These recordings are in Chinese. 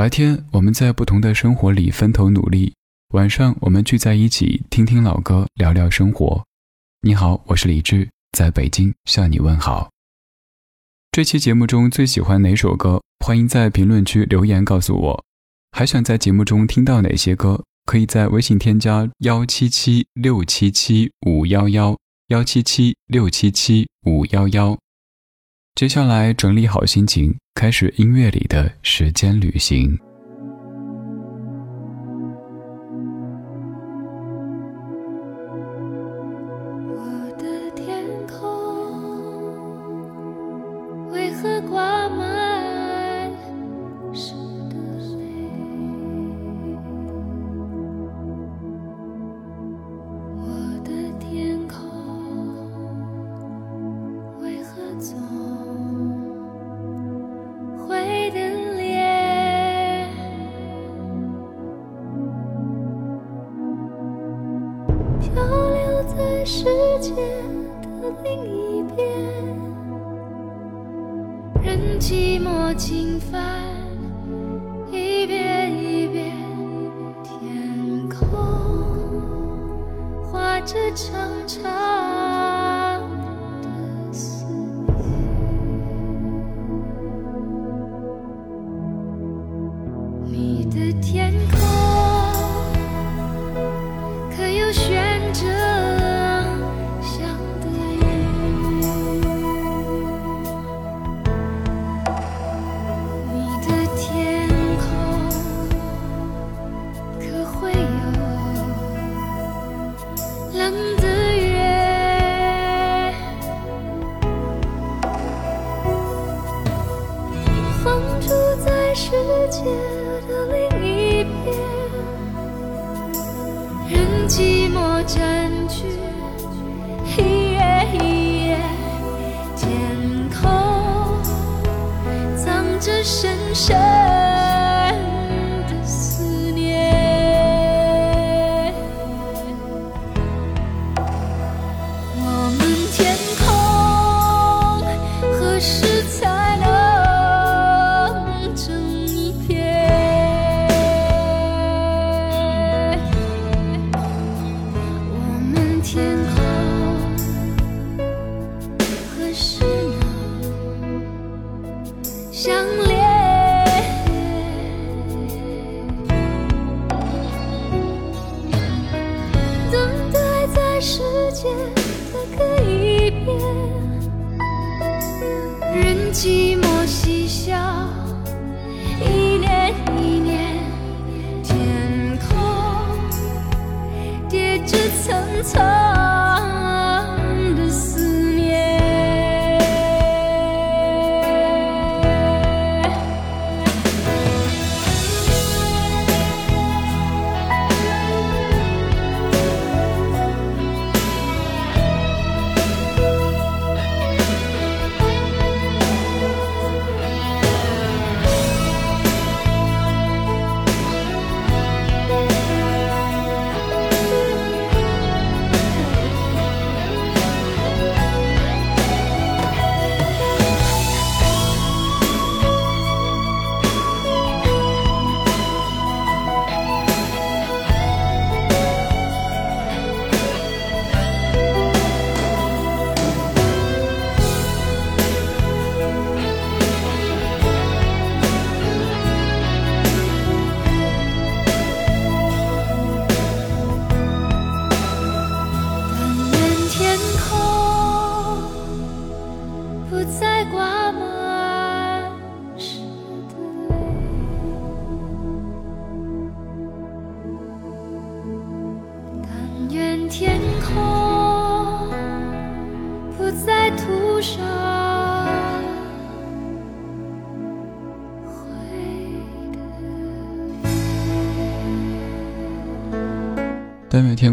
白天我们在不同的生活里分头努力，晚上我们聚在一起听听老歌，聊聊生活。你好，我是李志，在北京向你问好。这期节目中最喜欢哪首歌？欢迎在评论区留言告诉我。还想在节目中听到哪些歌？可以在微信添加幺七七六七七五幺幺幺七七六七七五幺幺。接下来整理好心情，开始音乐里的时间旅行。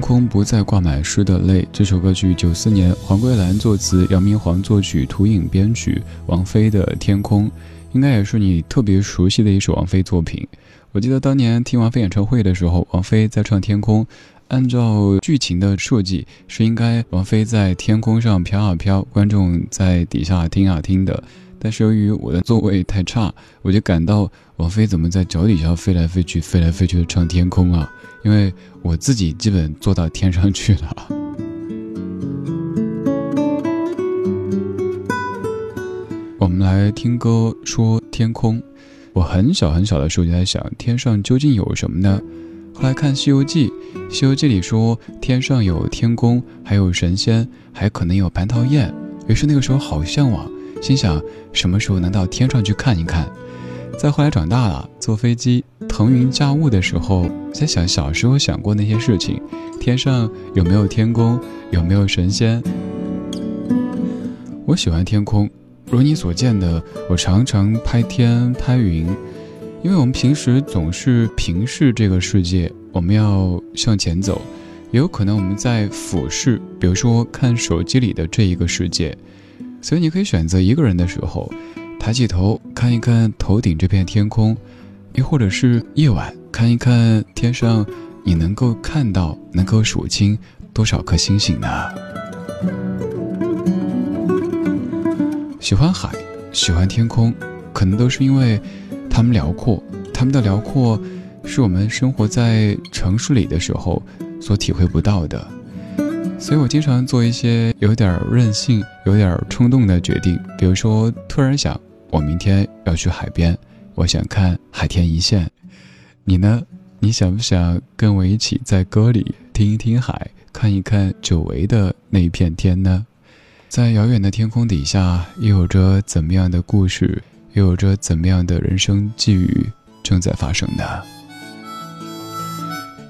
空不再挂满湿的泪。这首歌曲九四年黄桂兰作词，姚明煌作曲，涂影编曲，王菲的《天空》，应该也是你特别熟悉的一首王菲作品。我记得当年听王菲演唱会的时候，王菲在唱《天空》，按照剧情的设计是应该王菲在天空上飘啊飘，观众在底下听啊听的。但是由于我的座位太差，我就感到王菲怎么在脚底下飞来飞去、飞来飞去的唱天空啊？因为我自己基本坐到天上去了。我们来听歌说天空。我很小很小的时候就在想，天上究竟有什么呢？后来看《西游记》，《西游记》里说天上有天宫，还有神仙，还可能有蟠桃宴。于是那个时候好向往，心想什么时候能到天上去看一看。再后来长大了，坐飞机腾云驾雾的时候，在想小时候想过那些事情：天上有没有天宫，有没有神仙？我喜欢天空，如你所见的，我常常拍天拍云。因为我们平时总是平视这个世界，我们要向前走，也有可能我们在俯视，比如说看手机里的这一个世界。所以你可以选择一个人的时候，抬起头看一看头顶这片天空，又或者是夜晚看一看天上，你能够看到、能够数清多少颗星星呢？喜欢海，喜欢天空，可能都是因为。他们辽阔，他们的辽阔，是我们生活在城市里的时候所体会不到的。所以我经常做一些有点任性、有点冲动的决定，比如说突然想，我明天要去海边，我想看海天一线。你呢？你想不想跟我一起在歌里听一听海，看一看久违的那一片天呢？在遥远的天空底下，又有着怎么样的故事？又有着怎么样的人生际遇正在发生呢？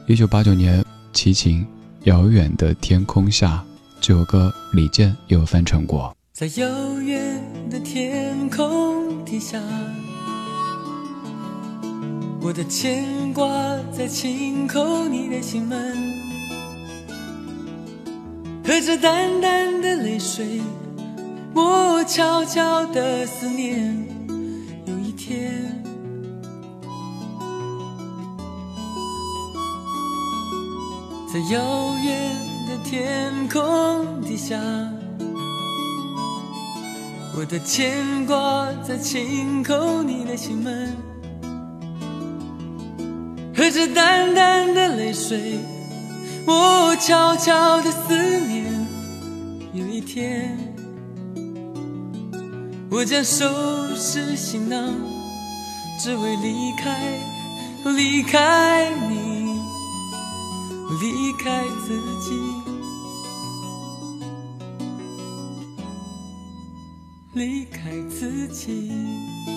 一九八九年，齐秦《遥远的天空下》这首歌，李健有翻唱过。在遥远的天空底下，我的牵挂在轻叩你的心门，和着淡淡的泪水，我悄悄的思念。有一天，在遥远的天空底下，我的牵挂在轻叩你的心门，和着淡淡的泪水，我悄悄的思念，有一天，我将收拾行囊。只为离开，离开你，离开自己，离开自己。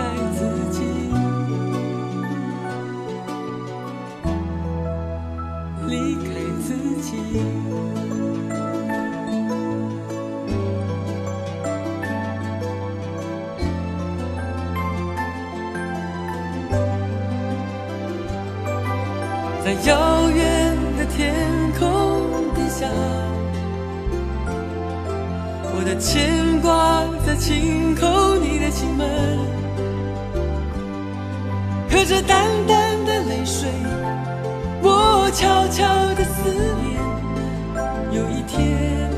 我的牵挂在轻叩你的心门，含着淡淡的泪水，我悄悄的思念。有一天，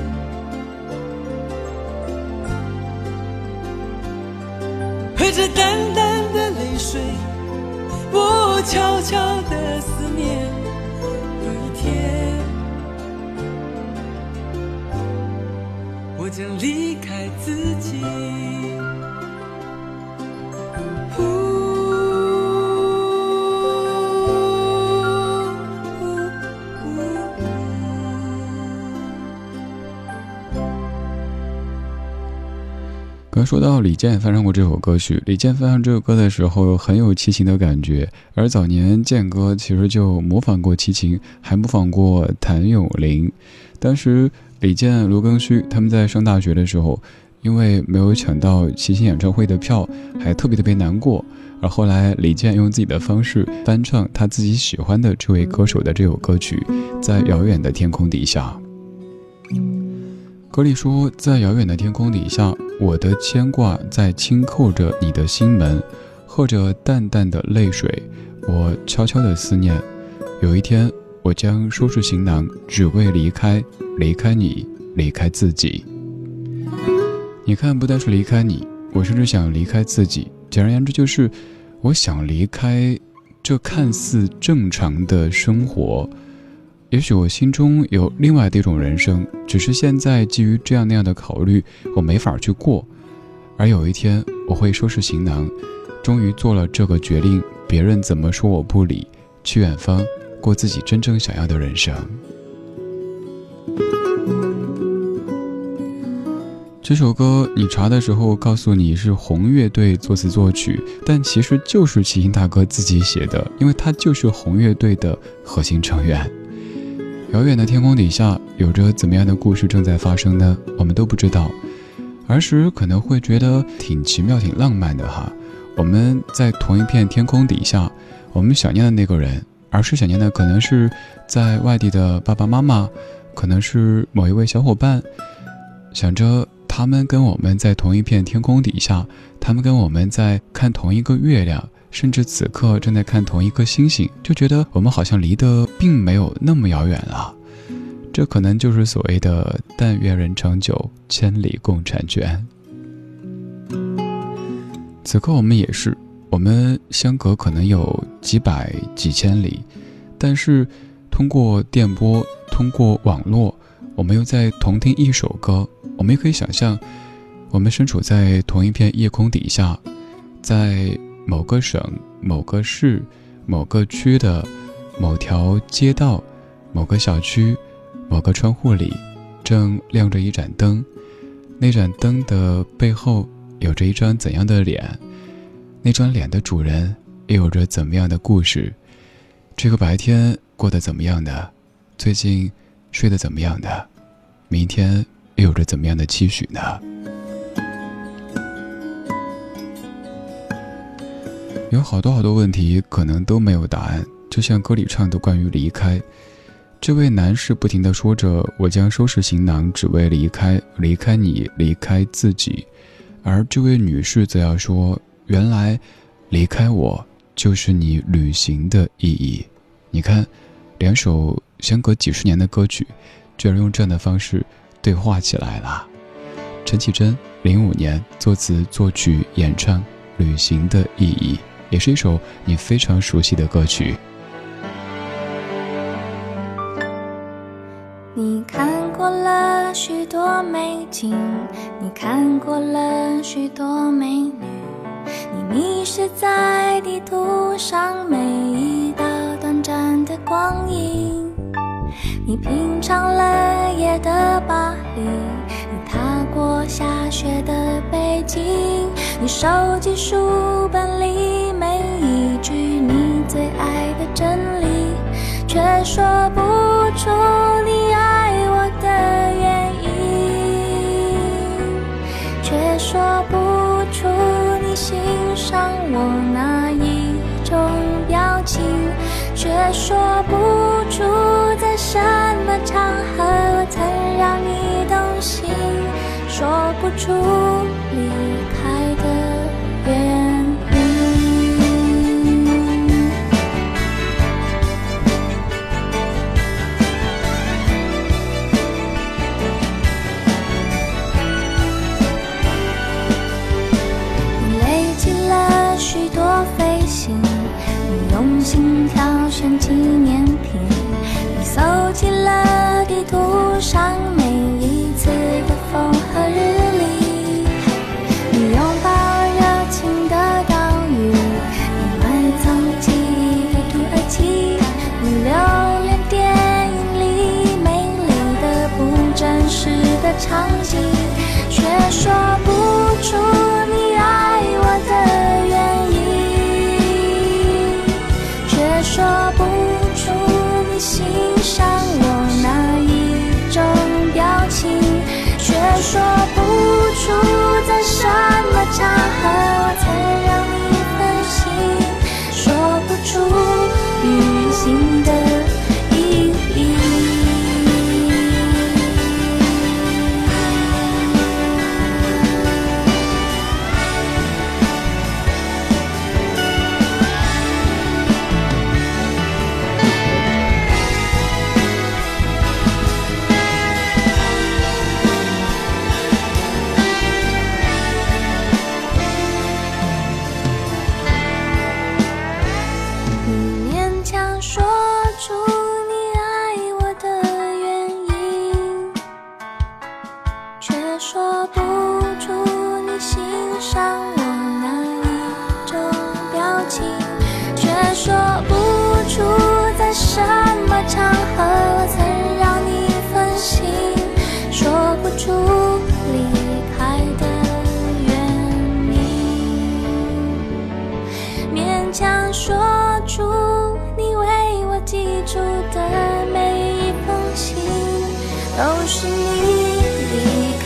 含着淡淡的泪水，我悄悄的思念。我将离开自己。刚说到李健翻唱过这首歌曲，李健翻唱这首歌的时候很有齐秦的感觉，而早年健哥其实就模仿过齐秦，还模仿过谭咏麟。当时李健、卢庚戌他们在上大学的时候，因为没有抢到齐秦演唱会的票，还特别特别难过。而后来李健用自己的方式翻唱他自己喜欢的这位歌手的这首歌曲，在遥远的天空底下。歌里说，在遥远的天空底下，我的牵挂在轻叩着你的心门，和着淡淡的泪水，我悄悄的思念。有一天，我将收拾行囊，只为离开，离开你，离开自己。你看，不单是离开你，我甚至想离开自己。简而言之，就是我想离开这看似正常的生活。也许我心中有另外的一种人生，只是现在基于这样那样的考虑，我没法去过。而有一天，我会收拾行囊，终于做了这个决定。别人怎么说我不理，去远方过自己真正想要的人生。这首歌你查的时候告诉你是红乐队作词作曲，但其实就是齐秦大哥自己写的，因为他就是红乐队的核心成员。遥远的天空底下，有着怎么样的故事正在发生呢？我们都不知道。儿时可能会觉得挺奇妙、挺浪漫的哈。我们在同一片天空底下，我们想念的那个人，而是想念的可能是在外地的爸爸妈妈，可能是某一位小伙伴，想着他们跟我们在同一片天空底下，他们跟我们在看同一个月亮。甚至此刻正在看同一颗星星，就觉得我们好像离得并没有那么遥远了。这可能就是所谓的“但愿人长久，千里共婵娟”。此刻我们也是，我们相隔可能有几百几千里，但是通过电波，通过网络，我们又在同听一首歌。我们也可以想象，我们身处在同一片夜空底下，在。某个省、某个市、某个区的某条街道、某个小区、某个窗户里，正亮着一盏灯。那盏灯的背后有着一张怎样的脸？那张脸的主人又有着怎么样的故事？这个白天过得怎么样的？最近睡得怎么样的？明天又有着怎么样的期许呢？有好多好多问题，可能都没有答案。就像歌里唱的关于离开，这位男士不停地说着：“我将收拾行囊，只为离开，离开你，离开自己。”而这位女士则要说：“原来，离开我就是你旅行的意义。”你看，两首相隔几十年的歌曲，居然用这样的方式对话起来了。陈绮贞，零五年作词作曲演唱《旅行的意义》。也是一首你非常熟悉的歌曲。你看过了许多美景，你看过了许多美女，迷失在地图上每一道短暂的光影，你品尝了夜的巴黎，你踏过下雪的北京，你收集书本里每一。句你最爱的真理，却说不出当我那一种表情，却说不出在什么场合曾让你动心，说不出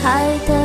爱的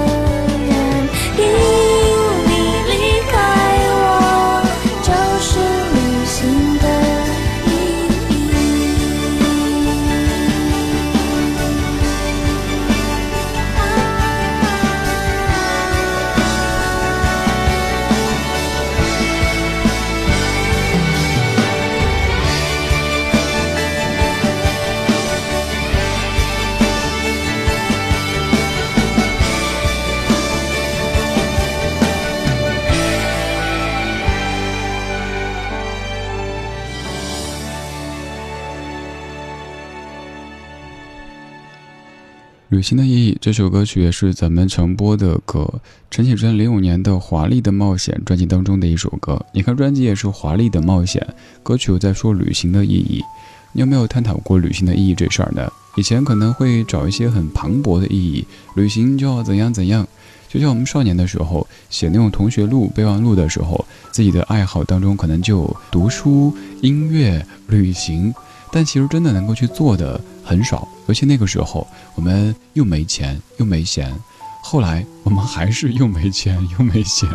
行的意义，这首歌曲也是咱们常播的歌。陈绮贞零五年的《华丽的冒险》专辑当中的一首歌。你看专辑也是《华丽的冒险》，歌曲又在说旅行的意义。你有没有探讨过旅行的意义这事儿呢？以前可能会找一些很磅礴的意义，旅行就要怎样怎样。就像我们少年的时候写那种同学录、备忘录的时候，自己的爱好当中可能就读书、音乐、旅行。但其实真的能够去做的很少，尤其那个时候我们又没钱又没闲，后来我们还是又没钱又没闲。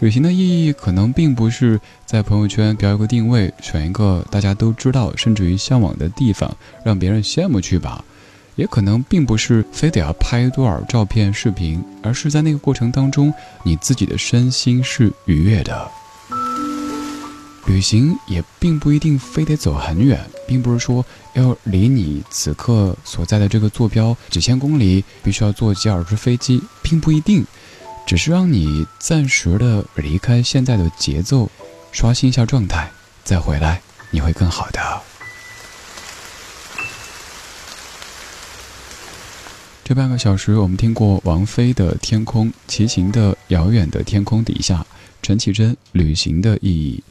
旅行的意义可能并不是在朋友圈标一个定位，选一个大家都知道甚至于向往的地方，让别人羡慕去吧，也可能并不是非得要拍多少照片视频，而是在那个过程当中，你自己的身心是愉悦的。旅行也并不一定非得走很远，并不是说要离你此刻所在的这个坐标几千公里，必须要坐几小时飞机，并不一定，只是让你暂时的离开现在的节奏，刷新一下状态，再回来你会更好的。这半个小时，我们听过王菲的《天空》，齐秦的《遥远的天空底下》，陈绮贞《旅行的意义》。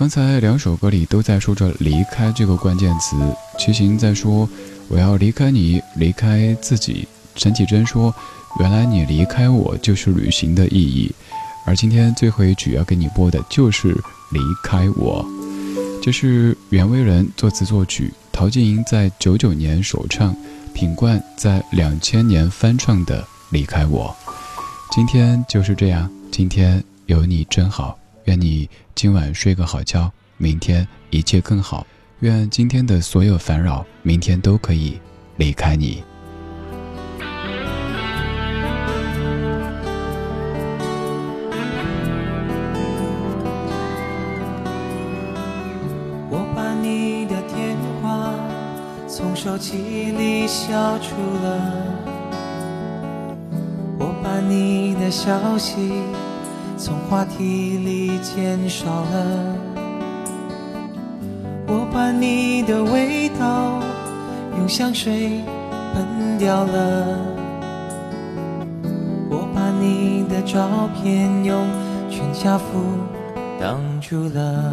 刚才两首歌里都在说着“离开”这个关键词，齐秦在说“我要离开你，离开自己”，陈绮贞说“原来你离开我就是旅行的意义”，而今天最后一曲要给你播的就是“离开我”，这是袁惟仁作词作曲，陶晶莹在九九年首唱，品冠在两千年翻唱的《离开我》。今天就是这样，今天有你真好。愿你今晚睡个好觉，明天一切更好。愿今天的所有烦扰，明天都可以离开你。我把你的电话从手机里消除了，我把你的消息。从话题里减少了，我把你的味道用香水喷掉了，我把你的照片用全家福挡住了。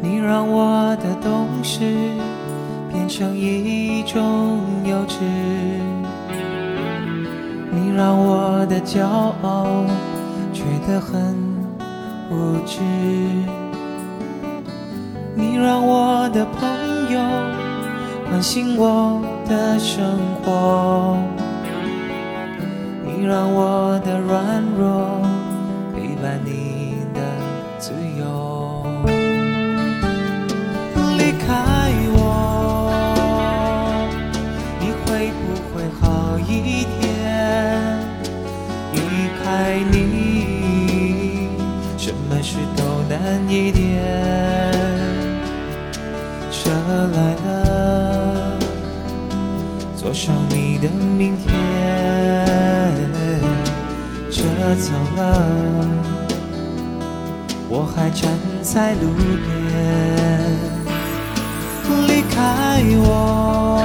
你让我的懂事。变成一种幼稚，你让我的骄傲觉得很无知，你让我的朋友关心我的生活，你让我的软弱在路边。离开我，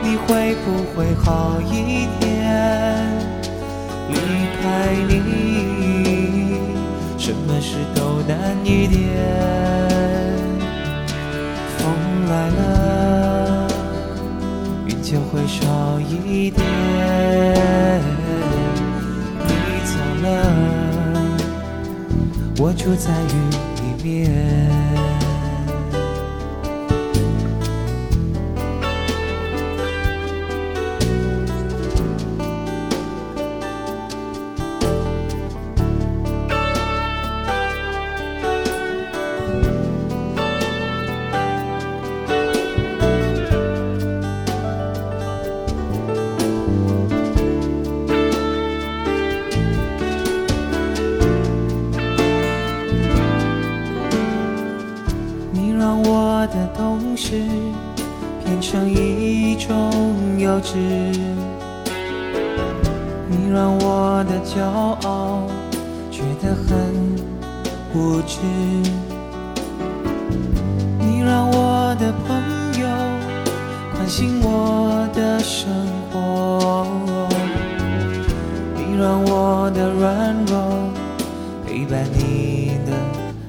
你会不会好一点？离开你。什么事都难一点。风来了，云就会少一点。你走了，我住在雨里面。我的骄傲觉得很无知，你让我的朋友关心我的生活，你让我的软弱陪伴你的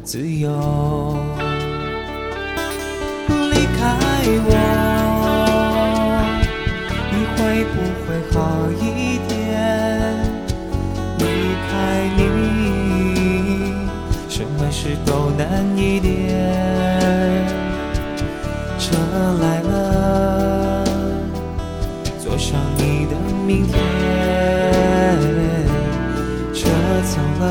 自由。离开我，你会不会好事都难一点。车来了，坐上你的明天。车走了，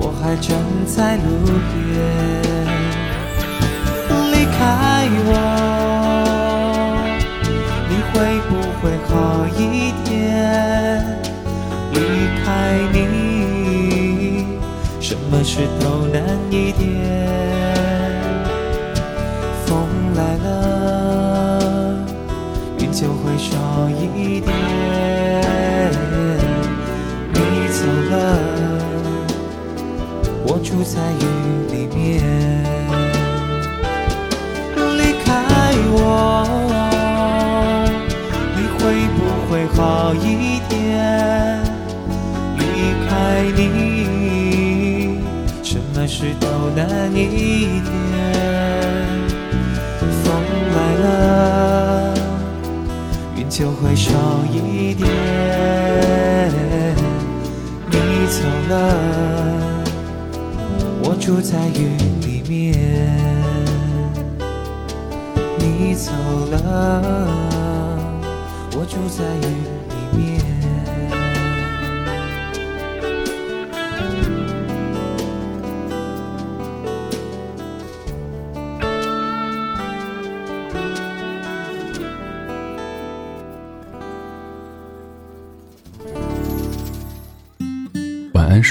我还站在路边。离开我，你会不会好一点？石头难一点。风来了，云就会少一点。你走了，我住在什么事都难一点。风来了，云就会少一点。你走了，我住在雨里面。你走了，我住在雨里面。